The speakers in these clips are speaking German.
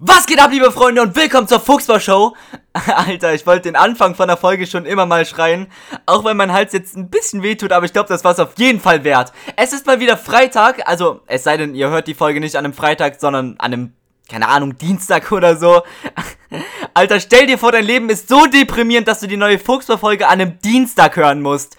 Was geht ab, liebe Freunde, und willkommen zur Fuchsbau-Show. Alter, ich wollte den Anfang von der Folge schon immer mal schreien. Auch wenn mein Hals jetzt ein bisschen wehtut, aber ich glaube, das war es auf jeden Fall wert. Es ist mal wieder Freitag, also es sei denn, ihr hört die Folge nicht an einem Freitag, sondern an einem, keine Ahnung, Dienstag oder so. Alter, stell dir vor, dein Leben ist so deprimierend, dass du die neue Fuchsbau-Folge an einem Dienstag hören musst.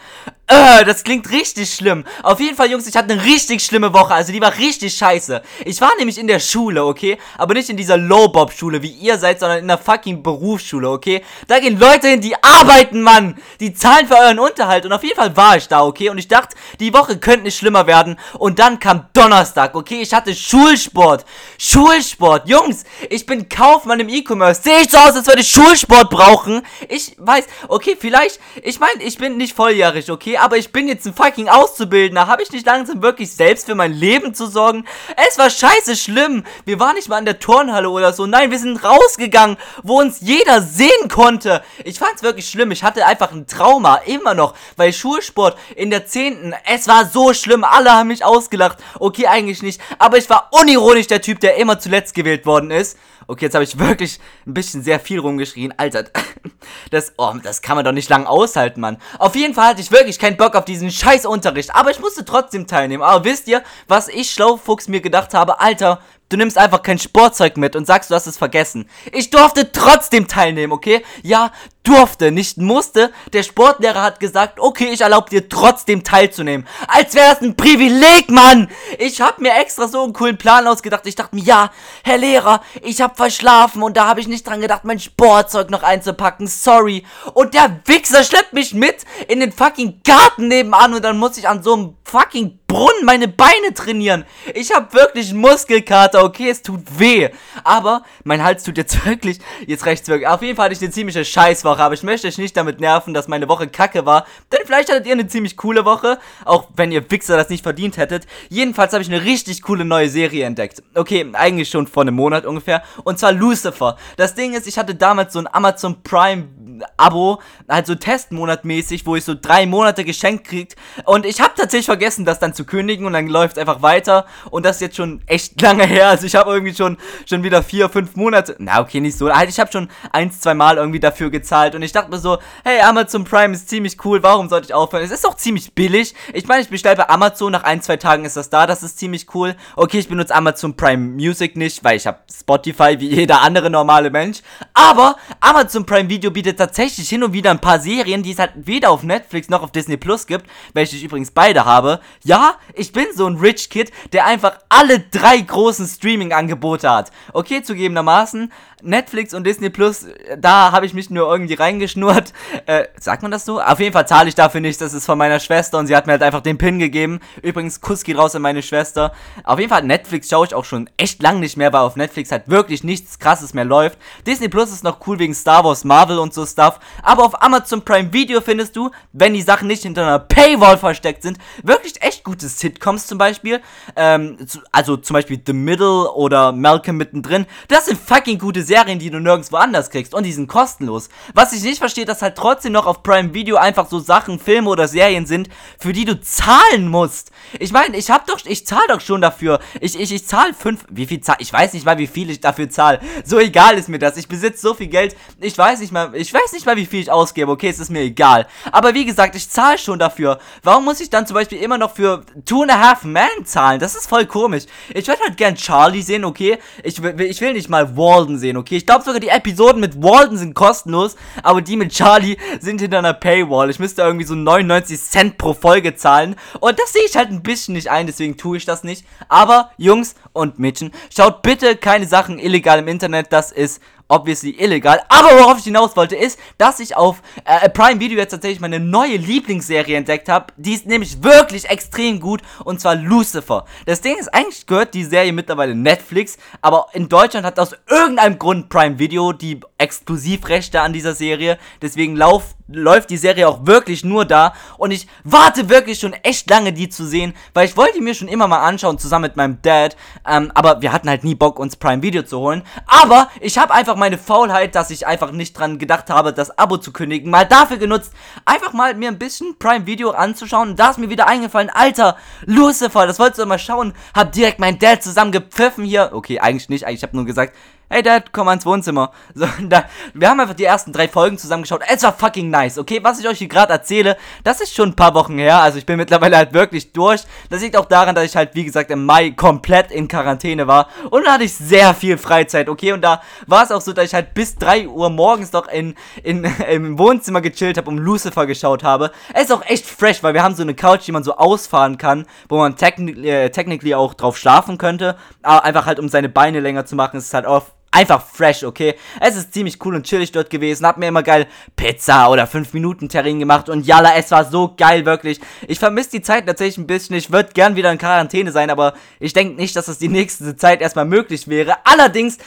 Äh, das klingt richtig schlimm. Auf jeden Fall, Jungs, ich hatte eine richtig schlimme Woche. Also die war richtig scheiße. Ich war nämlich in der Schule, okay? Aber nicht in dieser Low-Bob-Schule, wie ihr seid, sondern in der fucking Berufsschule, okay? Da gehen Leute hin, die arbeiten, Mann! Die zahlen für euren Unterhalt. Und auf jeden Fall war ich da, okay? Und ich dachte, die Woche könnte nicht schlimmer werden. Und dann kam Donnerstag, okay? Ich hatte Schulsport. Schulsport. Jungs, ich bin Kaufmann im E-Commerce. Sehe ich so aus, als würde ich Schulsport brauchen? Ich weiß, okay, vielleicht, ich meine, ich bin nicht volljährig, okay? aber ich bin jetzt ein fucking Auszubildender. Habe ich nicht langsam wirklich selbst für mein Leben zu sorgen? Es war scheiße schlimm. Wir waren nicht mal in der Turnhalle oder so. Nein, wir sind rausgegangen, wo uns jeder sehen konnte. Ich fand's wirklich schlimm. Ich hatte einfach ein Trauma, immer noch, weil Schulsport in der 10. Es war so schlimm. Alle haben mich ausgelacht. Okay, eigentlich nicht. Aber ich war unironisch der Typ, der immer zuletzt gewählt worden ist. Okay, jetzt habe ich wirklich ein bisschen sehr viel rumgeschrien. Alter, das, oh, das kann man doch nicht lang aushalten, Mann. Auf jeden Fall hatte ich wirklich keinen Bock auf diesen scheiß Unterricht, aber ich musste trotzdem teilnehmen. Aber wisst ihr, was ich, Schlaufuchs, mir gedacht habe? Alter, Du nimmst einfach kein Sportzeug mit und sagst, du hast es vergessen. Ich durfte trotzdem teilnehmen, okay? Ja, durfte, nicht musste. Der Sportlehrer hat gesagt, okay, ich erlaube dir trotzdem teilzunehmen. Als wäre das ein Privileg, Mann! Ich hab mir extra so einen coolen Plan ausgedacht. Ich dachte mir, ja, Herr Lehrer, ich hab verschlafen und da habe ich nicht dran gedacht, mein Sportzeug noch einzupacken. Sorry. Und der Wichser schleppt mich mit in den fucking Garten nebenan und dann muss ich an so einem fucking Brunnen meine Beine trainieren. Ich habe wirklich Muskelkater, okay, es tut weh. Aber mein Hals tut jetzt wirklich, jetzt rechts wirklich. Auf jeden Fall hatte ich eine ziemliche Scheißwoche, aber ich möchte euch nicht damit nerven, dass meine Woche kacke war. Denn vielleicht hattet ihr eine ziemlich coole Woche, auch wenn ihr Wichser das nicht verdient hättet. Jedenfalls habe ich eine richtig coole neue Serie entdeckt. Okay, eigentlich schon vor einem Monat ungefähr. Und zwar Lucifer. Das Ding ist, ich hatte damals so ein Amazon Prime Abo, halt so Testmonatmäßig, wo ich so drei Monate geschenkt kriegt. Und ich habe tatsächlich vergessen, das dann zu kündigen und dann läuft es einfach weiter. Und das ist jetzt schon echt lange her. Also ich habe irgendwie schon, schon wieder vier, fünf Monate. Na, okay, nicht so. Halt, ich habe schon eins, zwei Mal irgendwie dafür gezahlt. Und ich dachte mir so, hey, Amazon Prime ist ziemlich cool. Warum sollte ich aufhören? Es ist auch ziemlich billig. Ich meine, ich bestelle bei Amazon. Nach ein, zwei Tagen ist das da. Das ist ziemlich cool. Okay, ich benutze Amazon Prime Music nicht, weil ich habe Spotify wie jeder andere normale Mensch. Aber Amazon Prime Video bietet tatsächlich hin und wieder ein paar Serien, die es halt weder auf Netflix noch auf Disney Plus gibt, welche ich übrigens beide habe. Ja, ich bin so ein Rich Kid, der einfach alle drei großen Streaming-Angebote hat. Okay, zugegebenermaßen, Netflix und Disney Plus, da habe ich mich nur irgendwie reingeschnurrt. Äh, sagt man das so? Auf jeden Fall zahle ich dafür nicht, das ist von meiner Schwester und sie hat mir halt einfach den Pin gegeben. Übrigens, Kuss geht raus an meine Schwester. Auf jeden Fall, Netflix schaue ich auch schon echt lang nicht mehr, weil auf Netflix halt wirklich nichts krasses mehr läuft. Disney Plus ist noch cool wegen Star Wars, Marvel und so Stuff. Aber auf Amazon Prime Video findest du, wenn die Sachen nicht hinter einer Paywall versteckt sind, wirklich echt gute Sitcoms zum Beispiel. Ähm, also zum Beispiel The Middle oder Malcolm mittendrin. Das sind fucking gute Serien, die du nirgendwo anders kriegst und die sind kostenlos. Was ich nicht verstehe, dass halt trotzdem noch auf Prime Video einfach so Sachen, Filme oder Serien sind, für die du zahlen musst. Ich meine, ich hab doch, ich zahle doch schon dafür. Ich, ich, ich zahle fünf, wie viel zahl, ich weiß nicht mal, wie viel ich dafür zahle. So egal ist mir das. Ich besitze so viel Geld. Ich weiß nicht mal, ich weiß nicht mal, wie viel ich ausgebe. Okay, es ist mir egal. Aber wie gesagt, ich zahle schon dafür. Warum muss ich dann zum Beispiel immer noch für Two and a Half Men zahlen? Das ist voll komisch. Ich würde halt gern Charlie sehen, okay? Ich, ich will nicht mal Walden sehen, okay? Ich glaube sogar die Episoden mit Walden sind kostenlos, aber die mit Charlie sind hinter einer Paywall. Ich müsste irgendwie so 99 Cent pro Folge zahlen. Und das sehe ich halt ein bisschen nicht ein, deswegen tue ich das nicht. Aber Jungs und Mädchen, schaut bitte keine Sachen illegal im Internet. Das ist obviously illegal. Aber worauf ich hinaus wollte, ist, dass ich auf äh, Prime Video jetzt tatsächlich meine neue Lieblingsserie entdeckt habe. Die ist nämlich wirklich extrem gut und zwar Lucifer. Das Ding ist, eigentlich gehört die Serie mittlerweile Netflix, aber in Deutschland hat aus irgendeinem Grund Prime Video die Exklusivrechte an dieser Serie. Deswegen lauf, läuft die Serie auch wirklich nur da und ich warte wirklich schon echt lange, die zu sehen, weil ich wollte mir schon immer mal anschauen, zusammen mit meinem Dad. Ähm, aber wir hatten halt nie Bock, uns Prime Video zu holen. Aber ich habe einfach meine Faulheit, dass ich einfach nicht dran gedacht habe, das Abo zu kündigen, mal dafür genutzt, einfach mal mir ein bisschen Prime Video anzuschauen. Da ist mir wieder eingefallen, Alter, Lucifer, das wolltest du mal schauen. Hab direkt meinen Dad zusammen gepfiffen hier. Okay, eigentlich nicht, eigentlich habe nur gesagt, hey Dad, komm mal ins Wohnzimmer. So, da, wir haben einfach die ersten drei Folgen zusammengeschaut. Es war fucking nice, okay? Was ich euch hier gerade erzähle, das ist schon ein paar Wochen her. Also ich bin mittlerweile halt wirklich durch. Das liegt auch daran, dass ich halt, wie gesagt, im Mai komplett in Quarantäne war. Und da hatte ich sehr viel Freizeit, okay? Und da war es auch so, dass ich halt bis 3 Uhr morgens noch in, in, im Wohnzimmer gechillt habe und Lucifer geschaut habe. Es ist auch echt fresh, weil wir haben so eine Couch, die man so ausfahren kann, wo man technically, äh, technically auch drauf schlafen könnte. Aber einfach halt, um seine Beine länger zu machen, ist es halt auch einfach fresh, okay? Es ist ziemlich cool und chillig dort gewesen. Hab mir immer geil Pizza oder 5 Minuten Terrin gemacht und jalla, es war so geil, wirklich. Ich vermisse die Zeit tatsächlich ein bisschen. Ich würde gern wieder in Quarantäne sein, aber ich denke nicht, dass das die nächste Zeit erstmal möglich wäre. Allerdings,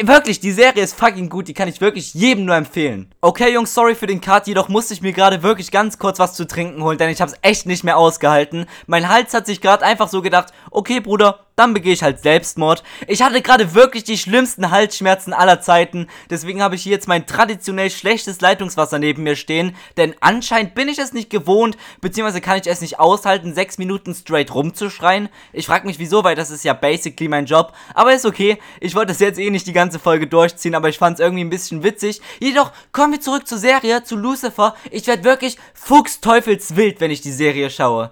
wirklich, die Serie ist fucking gut. Die kann ich wirklich jedem nur empfehlen. Okay, Jungs, sorry für den Cut, jedoch musste ich mir gerade wirklich ganz kurz was zu trinken holen, denn ich hab's echt nicht mehr ausgehalten. Mein Hals hat sich gerade einfach so gedacht, okay, Bruder, dann begehe ich halt Selbstmord. Ich hatte gerade wirklich die schlimmsten Halsschmerzen aller Zeiten, deswegen habe ich hier jetzt mein traditionell schlechtes Leitungswasser neben mir stehen, denn anscheinend bin ich es nicht gewohnt, beziehungsweise kann ich es nicht aushalten, sechs Minuten straight rumzuschreien. Ich frage mich wieso, weil das ist ja basically mein Job, aber ist okay. Ich wollte es jetzt eh nicht die ganze Folge durchziehen, aber ich fand es irgendwie ein bisschen witzig. Jedoch kommen wir zurück zur Serie, zu Lucifer. Ich werde wirklich fuchsteufelswild, wenn ich die Serie schaue.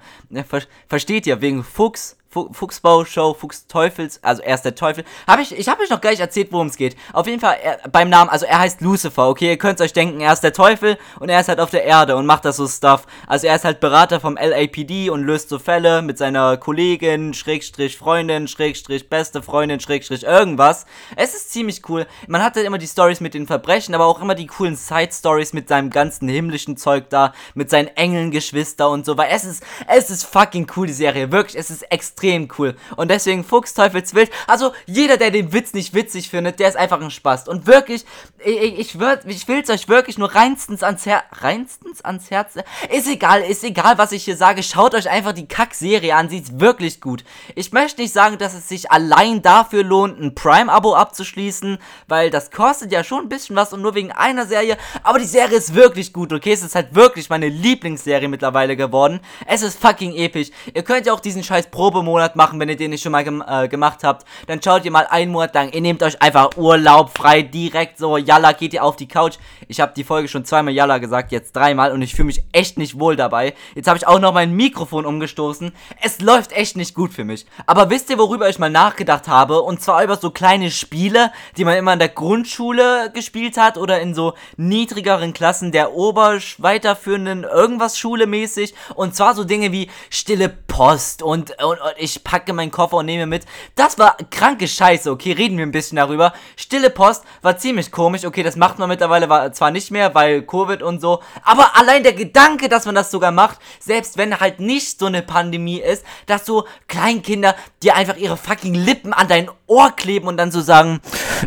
Ver versteht ihr, wegen Fuchs Fuchsbau-Show, Fuchsteufels, also er ist der Teufel. Hab ich, ich habe euch noch gar nicht erzählt, worum es geht. Auf jeden Fall er, beim Namen, also er heißt Lucifer, okay? Ihr könnt euch denken, er ist der Teufel und er ist halt auf der Erde und macht das so Stuff. Also er ist halt Berater vom LAPD und löst so Fälle mit seiner Kollegin, Schrägstrich Freundin, Schrägstrich beste Freundin, Schrägstrich irgendwas. Es ist ziemlich cool. Man hat halt immer die Stories mit den Verbrechen, aber auch immer die coolen Side-Stories mit seinem ganzen himmlischen Zeug da, mit seinen Engeln, Geschwister und so, weil es ist, es ist fucking cool, die Serie. Wirklich, es ist extrem extrem cool. Und deswegen Fuchs, Teufelswild. Also, jeder, der den Witz nicht witzig findet, der ist einfach ein Spaß. Und wirklich, ich, ich, ich will es euch wirklich nur reinstens ans Herz. Reinstens ans Herz? Ist egal, ist egal, was ich hier sage. Schaut euch einfach die Kack-Serie an. Sie ist wirklich gut. Ich möchte nicht sagen, dass es sich allein dafür lohnt, ein Prime-Abo abzuschließen, weil das kostet ja schon ein bisschen was und nur wegen einer Serie. Aber die Serie ist wirklich gut, okay? Es ist halt wirklich meine Lieblingsserie mittlerweile geworden. Es ist fucking episch. Ihr könnt ja auch diesen scheiß Probemodus Monat machen, wenn ihr den nicht schon mal gem äh, gemacht habt. Dann schaut ihr mal einen Monat lang. Ihr nehmt euch einfach Urlaub frei, direkt so. Yalla, geht ihr auf die Couch. Ich habe die Folge schon zweimal Yalla gesagt, jetzt dreimal. Und ich fühle mich echt nicht wohl dabei. Jetzt habe ich auch noch mein Mikrofon umgestoßen. Es läuft echt nicht gut für mich. Aber wisst ihr, worüber ich mal nachgedacht habe? Und zwar über so kleine Spiele, die man immer in der Grundschule gespielt hat oder in so niedrigeren Klassen der obersch weiterführenden irgendwas Schule mäßig. Und zwar so Dinge wie stille Post und, und, und ich packe meinen Koffer und nehme mit. Das war kranke Scheiße, okay, reden wir ein bisschen darüber. Stille Post war ziemlich komisch, okay, das macht man mittlerweile zwar nicht mehr, weil Covid und so, aber allein der Gedanke, dass man das sogar macht, selbst wenn halt nicht so eine Pandemie ist, dass so Kleinkinder dir einfach ihre fucking Lippen an dein Ohr kleben und dann so sagen,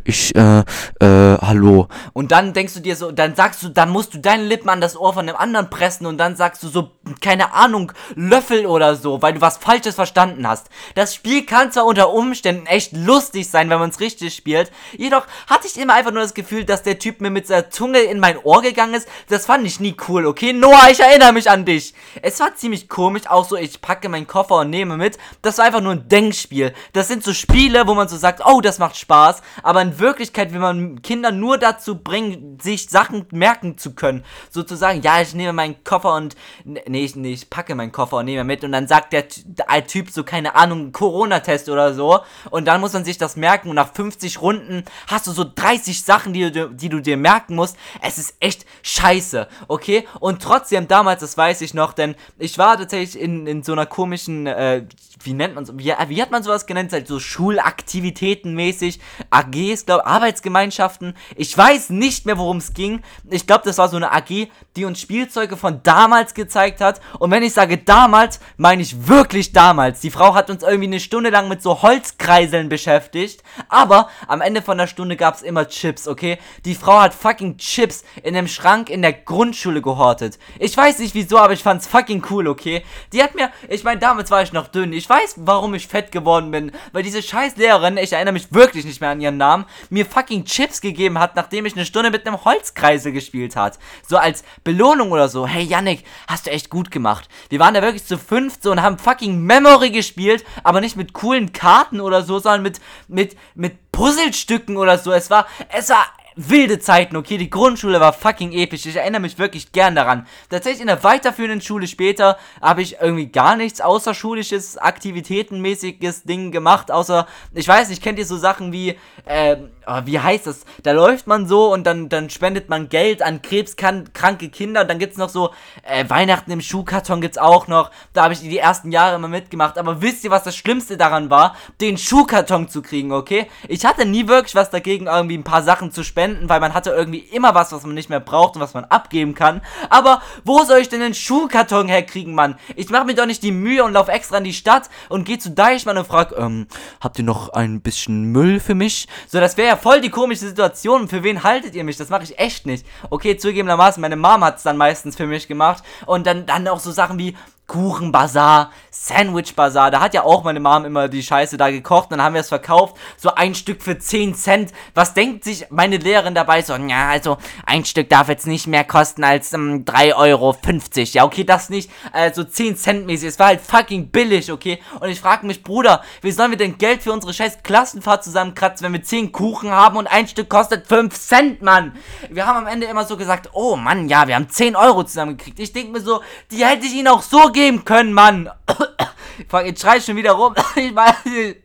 ich, äh, äh, hallo. Und dann denkst du dir so, dann sagst du, dann musst du deine Lippen an das Ohr von dem anderen pressen und dann sagst du so, keine Ahnung, Löffel oder so, weil du was Falsches verstanden hast. Das Spiel kann zwar unter Umständen echt lustig sein, wenn man es richtig spielt, jedoch hatte ich immer einfach nur das Gefühl, dass der Typ mir mit seiner Zunge in mein Ohr gegangen ist. Das fand ich nie cool, okay? Noah, ich erinnere mich an dich. Es war ziemlich komisch, auch so, ich packe meinen Koffer und nehme mit. Das war einfach nur ein Denkspiel. Das sind so Spiele, wo man so sagt, oh, das macht Spaß, aber in Wirklichkeit will man Kinder nur dazu bringen, sich Sachen merken zu können. Sozusagen, ja, ich nehme meinen Koffer und, nee, ich, nee, ich packe meinen Koffer und nehme mit und dann sagt der, der Typ so, keine Ahnung, Corona-Test oder so und dann muss man sich das merken und nach 50 Runden hast du so 30 Sachen, die du, die du dir merken musst. Es ist echt scheiße, okay? Und trotzdem damals, das weiß ich noch, denn ich war tatsächlich in, in so einer komischen, äh, wie nennt man so, wie, wie hat man sowas genannt? Halt so Schulaktivitäten mäßig, AGs, glaube Arbeitsgemeinschaften. Ich weiß nicht mehr, worum es ging. Ich glaube, das war so eine AG, die uns Spielzeuge von damals gezeigt hat. Und wenn ich sage damals, meine ich wirklich damals. Die Frau hat uns irgendwie eine Stunde lang mit so Holzkreiseln beschäftigt. Aber am Ende von der Stunde gab es immer Chips, okay? Die Frau hat fucking Chips in einem Schrank in der Grundschule gehortet. Ich weiß nicht wieso, aber ich fand's fucking cool, okay? Die hat mir, ich meine, damals war ich noch dünn. Ich weiß, warum ich fett geworden bin. Weil diese scheiß Lehrerin Lehrerin, ich erinnere mich wirklich nicht mehr an ihren Namen, mir fucking Chips gegeben hat, nachdem ich eine Stunde mit einem Holzkreisel gespielt hat. So als Belohnung oder so. Hey Yannick, hast du echt gut gemacht. Wir waren da wirklich zu fünft so und haben fucking Memory gespielt, aber nicht mit coolen Karten oder so, sondern mit, mit, mit Puzzlestücken oder so. Es war, es war wilde Zeiten, okay? Die Grundschule war fucking episch. Ich erinnere mich wirklich gern daran. Tatsächlich in der weiterführenden Schule später habe ich irgendwie gar nichts außerschulisches, aktivitätenmäßiges Ding gemacht, außer, ich weiß nicht, kennt ihr so Sachen wie, äh, wie heißt das? Da läuft man so und dann, dann spendet man Geld an krebskranke Kinder und dann gibt es noch so, äh, Weihnachten im Schuhkarton gibt es auch noch. Da habe ich die ersten Jahre immer mitgemacht. Aber wisst ihr, was das Schlimmste daran war? Den Schuhkarton zu kriegen, okay? Ich hatte nie wirklich was dagegen, irgendwie ein paar Sachen zu spenden weil man hatte irgendwie immer was, was man nicht mehr braucht und was man abgeben kann. Aber wo soll ich denn einen Schuhkarton herkriegen, Mann? Ich mache mir doch nicht die Mühe und lauf extra in die Stadt und gehe zu Deichmann und frag, ähm, habt ihr noch ein bisschen Müll für mich? So, das wäre voll die komische Situation. Für wen haltet ihr mich? Das mache ich echt nicht. Okay, zugegebenermaßen, meine Mom hat es dann meistens für mich gemacht. Und dann, dann auch so Sachen wie, Kuchenbazar, Sandwich-Bazar. Da hat ja auch meine Mom immer die Scheiße da gekocht. Dann haben wir es verkauft. So ein Stück für 10 Cent. Was denkt sich meine Lehrerin dabei? So, ja, also ein Stück darf jetzt nicht mehr kosten als ähm, 3,50 Euro. Ja, okay, das nicht. Also 10 Cent mäßig. Es war halt fucking billig, okay? Und ich frage mich, Bruder, wie sollen wir denn Geld für unsere scheiß Klassenfahrt zusammenkratzen, wenn wir 10 Kuchen haben und ein Stück kostet 5 Cent, Mann? Wir haben am Ende immer so gesagt, oh Mann, ja, wir haben 10 Euro zusammengekriegt. Ich denke mir so, die hätte ich ihnen auch so geben können, Mann. Fuck, jetzt schrei ich schon wieder rum. Ich weiß nicht,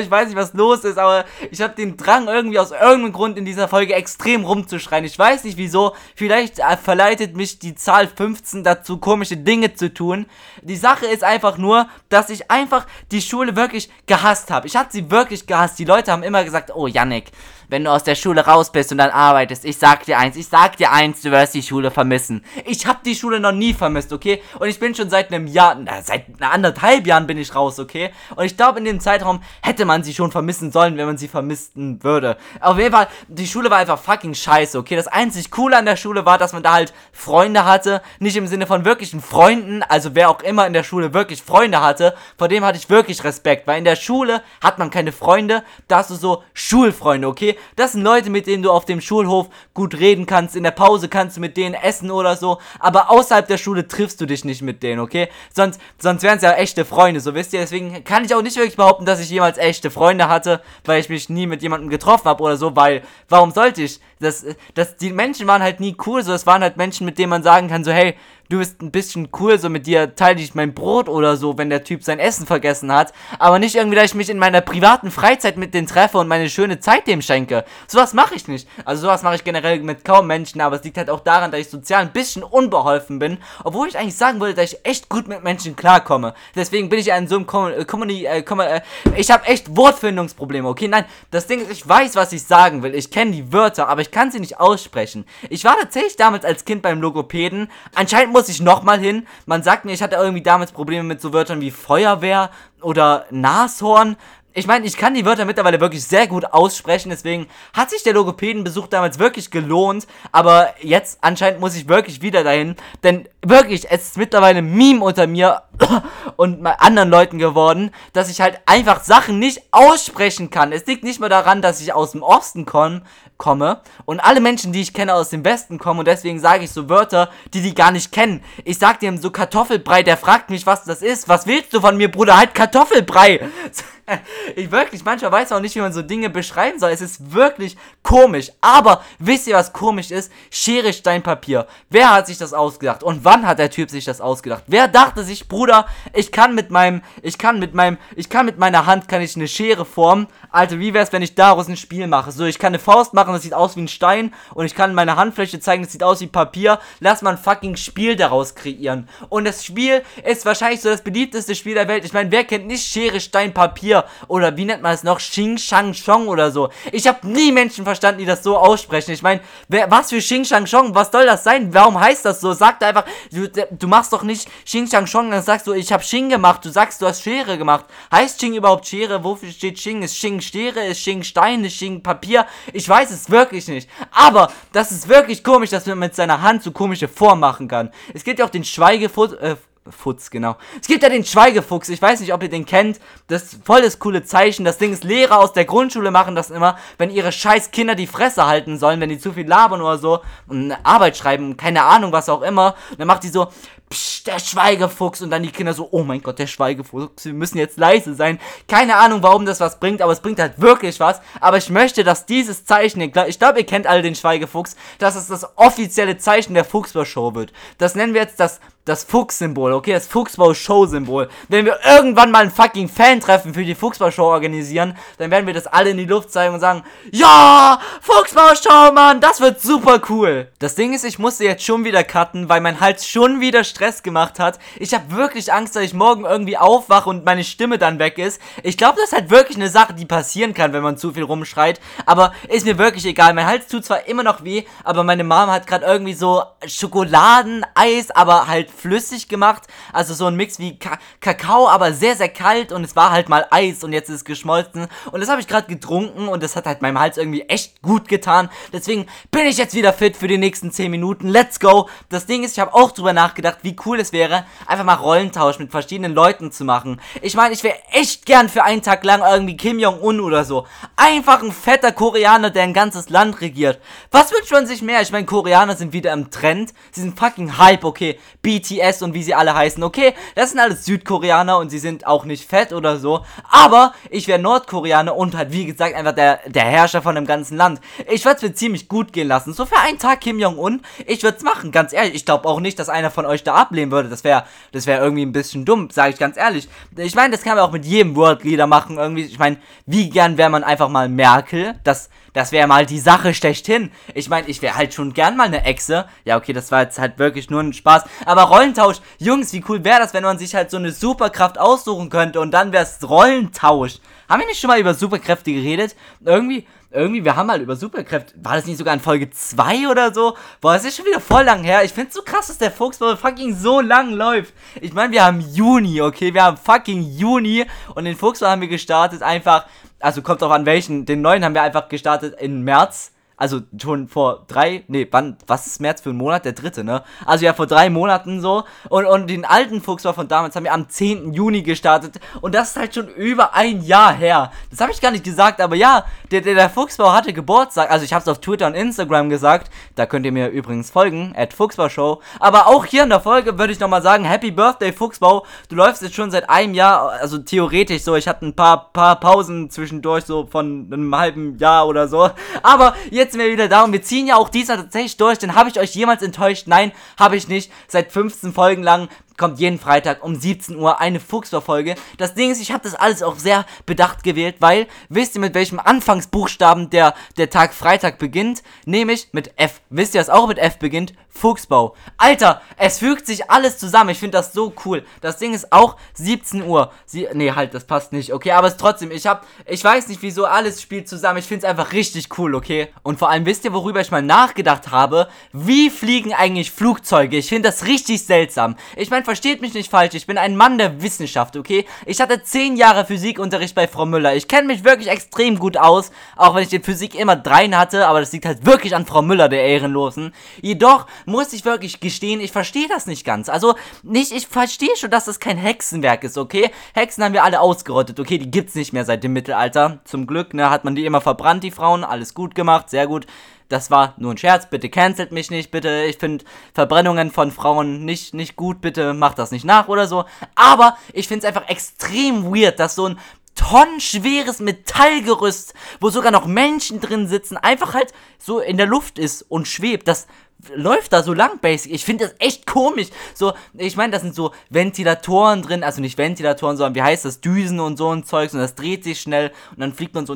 ich weiß nicht, was los ist, aber ich habe den Drang irgendwie aus irgendeinem Grund in dieser Folge extrem rumzuschreien. Ich weiß nicht wieso. Vielleicht äh, verleitet mich die Zahl 15 dazu, komische Dinge zu tun. Die Sache ist einfach nur, dass ich einfach die Schule wirklich gehasst habe. Ich habe sie wirklich gehasst. Die Leute haben immer gesagt, oh Yannick, wenn du aus der Schule raus bist und dann arbeitest. Ich sag dir eins, ich sag dir eins, du wirst die Schule vermissen. Ich hab die Schule noch nie vermisst, okay? Und ich bin schon seit einem Jahr, na, seit anderthalb Jahren bin ich raus, okay? Und ich glaube, in dem Zeitraum hätte man sie schon vermissen sollen, wenn man sie vermissen würde. Auf jeden Fall, die Schule war einfach fucking scheiße, okay? Das einzig Coole an der Schule war, dass man da halt Freunde hatte. Nicht im Sinne von wirklichen Freunden, also wer auch immer in der Schule wirklich Freunde hatte, vor dem hatte ich wirklich Respekt. Weil in der Schule hat man keine Freunde, da hast du so Schulfreunde, okay? Das sind Leute, mit denen du auf dem Schulhof gut reden kannst. In der Pause kannst du mit denen essen oder so. Aber außerhalb der Schule triffst du dich nicht mit denen, okay? Sonst, sonst wären es ja echte Freunde, so wisst ihr. Deswegen kann ich auch nicht wirklich behaupten, dass ich jemals echte Freunde hatte, weil ich mich nie mit jemandem getroffen habe oder so. Weil, warum sollte ich? Das, das, die Menschen waren halt nie cool, so. Es waren halt Menschen, mit denen man sagen kann, so, hey, du bist ein bisschen cool, so mit dir teile ich mein Brot oder so, wenn der Typ sein Essen vergessen hat. Aber nicht irgendwie, dass ich mich in meiner privaten Freizeit mit denen treffe und meine schöne Zeit dem schenke. Sowas mache ich nicht. Also sowas mache ich generell mit kaum Menschen, aber es liegt halt auch daran, dass ich sozial ein bisschen unbeholfen bin, obwohl ich eigentlich sagen würde, dass ich echt gut mit Menschen klarkomme. Deswegen bin ich in so einem Comedy, äh, äh, ich habe echt Wortfindungsprobleme, okay? Nein, das Ding ist, ich weiß, was ich sagen will. Ich kenne die Wörter, aber ich kann sie nicht aussprechen. Ich war tatsächlich damals als Kind beim Logopäden. Anscheinend muss muss ich nochmal hin. Man sagt mir, ich hatte irgendwie damals Probleme mit so Wörtern wie Feuerwehr oder Nashorn. Ich meine, ich kann die Wörter mittlerweile wirklich sehr gut aussprechen, deswegen hat sich der Logopädenbesuch damals wirklich gelohnt, aber jetzt anscheinend muss ich wirklich wieder dahin, denn wirklich, es ist mittlerweile Meme unter mir und anderen Leuten geworden, dass ich halt einfach Sachen nicht aussprechen kann. Es liegt nicht mehr daran, dass ich aus dem Osten komme, komme und alle Menschen, die ich kenne, aus dem Westen kommen und deswegen sage ich so Wörter, die die gar nicht kennen. Ich sag dem so Kartoffelbrei, der fragt mich, was das ist. Was willst du von mir, Bruder? Halt Kartoffelbrei. ich wirklich, manchmal weiß man auch nicht, wie man so Dinge beschreiben soll. Es ist wirklich komisch. Aber wisst ihr, was komisch ist? Schere, Stein, Papier. Wer hat sich das ausgedacht? Und wann hat der Typ sich das ausgedacht? Wer dachte sich, Bruder, ich kann mit meinem, ich kann mit meinem, ich kann mit meiner Hand, kann ich eine Schere formen. Alter, wie wär's, wenn ich daraus ein Spiel mache? So, ich kann eine Faust machen, das sieht aus wie ein Stein. Und ich kann meine Handfläche zeigen, das sieht aus wie Papier. Lass mal ein fucking Spiel daraus kreieren. Und das Spiel ist wahrscheinlich so das beliebteste Spiel der Welt. Ich meine, wer kennt nicht Schere, Stein, Papier? oder wie nennt man es noch? Xing Shang Chong oder so. Ich habe nie Menschen verstanden, die das so aussprechen. Ich meine, was für Xing Shang Chong? Was soll das sein? Warum heißt das so? Sag einfach, du, du machst doch nicht Xing Shang Chong, dann sagst du, ich habe Xing gemacht. Du sagst, du hast Schere gemacht. Heißt Xing überhaupt Schere? Wofür steht Xing? Ist Xing Schere? Ist Xing Stein? Ist Xing Papier? Ich weiß es wirklich nicht. Aber das ist wirklich komisch, dass man mit seiner Hand so komische Formen machen kann. Es gibt ja auch den Schweigefot äh, Futz, genau. Es gibt ja den Schweigefuchs, ich weiß nicht, ob ihr den kennt. Das ist voll das coole Zeichen. Das Ding ist, Lehrer aus der Grundschule machen das immer, wenn ihre scheiß Kinder die Fresse halten sollen, wenn die zu viel labern oder so und Arbeit schreiben, keine Ahnung, was auch immer. Und dann macht die so, Psch, der Schweigefuchs. Und dann die Kinder so, oh mein Gott, der Schweigefuchs, wir müssen jetzt leise sein. Keine Ahnung, warum das was bringt, aber es bringt halt wirklich was. Aber ich möchte, dass dieses Zeichen, ich glaube, ihr kennt alle den Schweigefuchs, dass es das offizielle Zeichen der Fuchsbau-Show wird. Das nennen wir jetzt das das Fuchs-Symbol, okay, das Fuchsbau-Show-Symbol. Wenn wir irgendwann mal ein fucking Fan-Treffen für die Fuchsbau-Show organisieren, dann werden wir das alle in die Luft zeigen und sagen, ja, Fuchsbau-Show, Mann, das wird super cool. Das Ding ist, ich musste jetzt schon wieder cutten, weil mein Hals schon wieder Stress gemacht hat. Ich habe wirklich Angst, dass ich morgen irgendwie aufwache und meine Stimme dann weg ist. Ich glaube, das ist halt wirklich eine Sache, die passieren kann, wenn man zu viel rumschreit. Aber ist mir wirklich egal. Mein Hals tut zwar immer noch weh, aber meine Mom hat gerade irgendwie so Schokoladeneis, aber halt flüssig gemacht. Also so ein Mix wie Ka Kakao, aber sehr, sehr kalt und es war halt mal Eis und jetzt ist es geschmolzen. Und das habe ich gerade getrunken und das hat halt meinem Hals irgendwie echt gut getan. Deswegen bin ich jetzt wieder fit für die nächsten 10 Minuten. Let's go! Das Ding ist, ich habe auch drüber nachgedacht, wie cool es wäre, einfach mal Rollentausch mit verschiedenen Leuten zu machen. Ich meine, ich wäre echt gern für einen Tag lang irgendwie Kim Jong-un oder so. Einfach ein fetter Koreaner, der ein ganzes Land regiert. Was wünscht man sich mehr? Ich meine, Koreaner sind wieder im Trend. Sie sind fucking Hype, okay. Beat BTS und wie sie alle heißen. Okay, das sind alles Südkoreaner und sie sind auch nicht fett oder so. Aber ich wäre Nordkoreaner und halt, wie gesagt, einfach der, der Herrscher von dem ganzen Land. Ich würde es mir ziemlich gut gehen lassen. So für einen Tag Kim Jong-un, ich würde es machen, ganz ehrlich. Ich glaube auch nicht, dass einer von euch da ablehnen würde. Das wäre das wär irgendwie ein bisschen dumm, sage ich ganz ehrlich. Ich meine, das kann man auch mit jedem World Leader machen. Irgendwie, ich meine, wie gern wäre man einfach mal Merkel? Das, das wäre mal die Sache schlechthin. Ich meine, ich wäre halt schon gern mal eine Echse. Ja, okay, das war jetzt halt wirklich nur ein Spaß. Aber Rollentausch. Jungs, wie cool wäre das, wenn man sich halt so eine Superkraft aussuchen könnte und dann wäre es Rollentausch. Haben wir nicht schon mal über Superkräfte geredet? Irgendwie, irgendwie, wir haben mal über Superkräfte. War das nicht sogar in Folge 2 oder so? Boah, das ist schon wieder voll lang her. Ich find's so krass, dass der Fuchsball fucking so lang läuft. Ich meine, wir haben Juni, okay? Wir haben fucking Juni und den Fuchsball haben wir gestartet einfach. Also kommt drauf an welchen. Den neuen haben wir einfach gestartet im März also schon vor drei, nee, wann, was ist März für ein Monat? Der dritte, ne? Also ja, vor drei Monaten so. Und, und den alten Fuchs war von damals, haben wir am 10. Juni gestartet. Und das ist halt schon über ein Jahr her. Das habe ich gar nicht gesagt, aber ja, der, der, der Fuchsbau hatte Geburtstag. Also ich habe es auf Twitter und Instagram gesagt. Da könnt ihr mir übrigens folgen, at Fuchsbau Show. Aber auch hier in der Folge würde ich nochmal sagen, Happy Birthday Fuchsbau. Du läufst jetzt schon seit einem Jahr, also theoretisch so. Ich hatte ein paar, paar Pausen zwischendurch, so von einem halben Jahr oder so. Aber jetzt sind wir wieder da und wir ziehen ja auch dieser tatsächlich durch. Denn habe ich euch jemals enttäuscht? Nein, habe ich nicht. Seit 15 Folgen lang kommt jeden Freitag um 17 Uhr eine Fuchsverfolge. Das Ding ist, ich habe das alles auch sehr bedacht gewählt, weil, wisst ihr, mit welchem Anfangsbuchstaben der, der Tag Freitag beginnt? Nämlich mit F. Wisst ihr, was auch mit F beginnt? Fuchsbau. Alter, es fügt sich alles zusammen. Ich finde das so cool. Das Ding ist auch 17 Uhr. Sie, nee, halt, das passt nicht. Okay, aber es trotzdem, ich hab, ich weiß nicht, wieso alles spielt zusammen. Ich finde es einfach richtig cool, okay? Und vor allem, wisst ihr, worüber ich mal nachgedacht habe? Wie fliegen eigentlich Flugzeuge? Ich finde das richtig seltsam. Ich meine, versteht mich nicht falsch. Ich bin ein Mann der Wissenschaft, okay? Ich hatte 10 Jahre Physikunterricht bei Frau Müller. Ich kenne mich wirklich extrem gut aus. Auch wenn ich in Physik immer dreien hatte. Aber das liegt halt wirklich an Frau Müller, der Ehrenlosen. Jedoch muss ich wirklich gestehen, ich verstehe das nicht ganz. Also, nicht, ich verstehe schon, dass das kein Hexenwerk ist, okay? Hexen haben wir alle ausgerottet, okay? Die gibt's nicht mehr seit dem Mittelalter. Zum Glück, ne, hat man die immer verbrannt, die Frauen. Alles gut gemacht, sehr gut. Das war nur ein Scherz, bitte cancelt mich nicht, bitte. Ich finde Verbrennungen von Frauen nicht, nicht gut, bitte macht das nicht nach oder so. Aber ich finde es einfach extrem weird, dass so ein tonnenschweres Metallgerüst, wo sogar noch Menschen drin sitzen, einfach halt so in der Luft ist und schwebt. Das läuft da so lang, basic. Ich finde das echt komisch. So, ich meine, da sind so Ventilatoren drin, also nicht Ventilatoren, sondern wie heißt das, Düsen und so ein Zeugs und das dreht sich schnell und dann fliegt man so,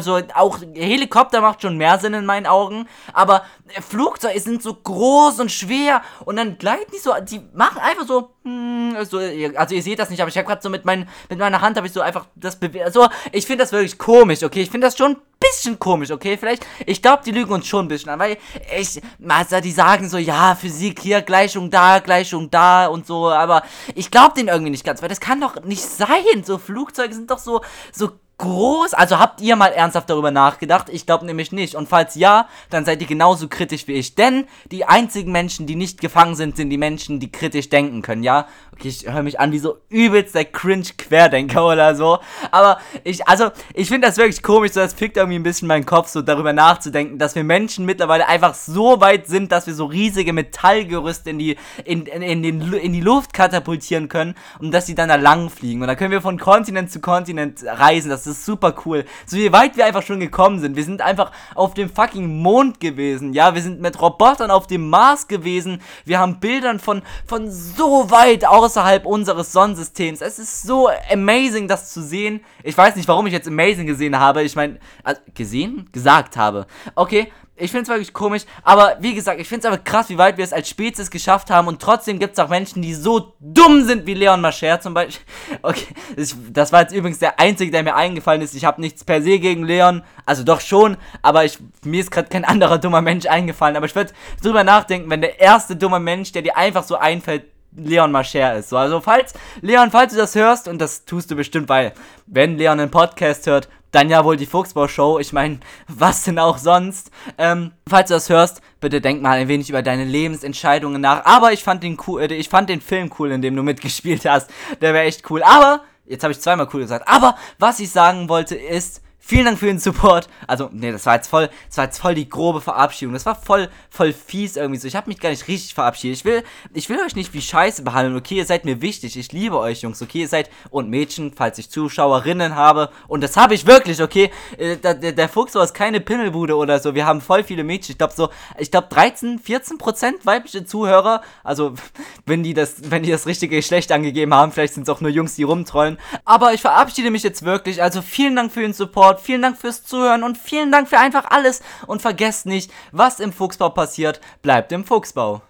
so, auch Helikopter macht schon mehr Sinn in meinen Augen, aber Flugzeuge sind so groß und schwer und dann gleiten die so, die machen einfach so, hm, so also ihr seht das nicht, aber ich habe gerade so mit, mein, mit meiner Hand habe ich so einfach das bewegt, so, ich finde das wirklich komisch, okay, ich finde das schon bisschen komisch, okay? Vielleicht, ich glaube, die lügen uns schon ein bisschen an, weil ich, also die sagen so, ja, Physik hier, Gleichung da, Gleichung da und so, aber ich glaube denen irgendwie nicht ganz, weil das kann doch nicht sein. So Flugzeuge sind doch so, so groß? Also habt ihr mal ernsthaft darüber nachgedacht? Ich glaube nämlich nicht. Und falls ja, dann seid ihr genauso kritisch wie ich. Denn die einzigen Menschen, die nicht gefangen sind, sind die Menschen, die kritisch denken können, ja? Okay, ich höre mich an wie so übelst der Cringe-Querdenker oder so. Aber ich, also, ich finde das wirklich komisch, so das fickt irgendwie ein bisschen meinen Kopf, so darüber nachzudenken, dass wir Menschen mittlerweile einfach so weit sind, dass wir so riesige Metallgerüste in die, in, in, in, den, in die Luft katapultieren können und dass sie dann da lang fliegen. Und dann können wir von Kontinent zu Kontinent reisen. Das ist super cool. So wie weit wir einfach schon gekommen sind. Wir sind einfach auf dem fucking Mond gewesen. Ja, wir sind mit Robotern auf dem Mars gewesen. Wir haben Bildern von, von so weit außerhalb unseres Sonnensystems. Es ist so amazing, das zu sehen. Ich weiß nicht, warum ich jetzt amazing gesehen habe. Ich meine, also, gesehen? Gesagt habe. Okay, ich finde es wirklich komisch, aber wie gesagt, ich finde es aber krass, wie weit wir es als Spezies geschafft haben und trotzdem gibt es auch Menschen, die so dumm sind wie Leon Mascher zum Beispiel. Okay, das war jetzt übrigens der einzige, der mir eingefallen ist. Ich habe nichts per se gegen Leon, also doch schon, aber ich, mir ist gerade kein anderer dummer Mensch eingefallen. Aber ich würde drüber nachdenken, wenn der erste dumme Mensch, der dir einfach so einfällt, Leon Mascher ist. So, also falls, Leon, falls du das hörst, und das tust du bestimmt, weil, wenn Leon einen Podcast hört, dann ja wohl die Fuchsbau-Show. Ich meine, was denn auch sonst? Ähm, falls du das hörst, bitte denk mal ein wenig über deine Lebensentscheidungen nach. Aber ich fand den cool, äh, ich fand den Film cool, in dem du mitgespielt hast. Der wäre echt cool. Aber, jetzt habe ich zweimal cool gesagt. Aber, was ich sagen wollte ist, Vielen Dank für den Support. Also, nee, das war jetzt voll, das war jetzt voll die grobe Verabschiedung. Das war voll, voll fies irgendwie so. Ich habe mich gar nicht richtig verabschiedet. Ich will, ich will euch nicht wie Scheiße behandeln. Okay, ihr seid mir wichtig. Ich liebe euch, Jungs. Okay, ihr seid und Mädchen, falls ich Zuschauerinnen habe. Und das habe ich wirklich. Okay, äh, der, der, der Fuchs war keine Pingelbude oder so. Wir haben voll viele Mädchen. Ich glaube so, ich glaube 13, 14 Prozent weibliche Zuhörer. Also, wenn die das, wenn die das richtige Geschlecht angegeben haben, vielleicht sind es auch nur Jungs, die rumtrollen. Aber ich verabschiede mich jetzt wirklich. Also vielen Dank für den Support vielen Dank fürs Zuhören und vielen Dank für einfach alles. Und vergesst nicht, was im Fuchsbau passiert, bleibt im Fuchsbau.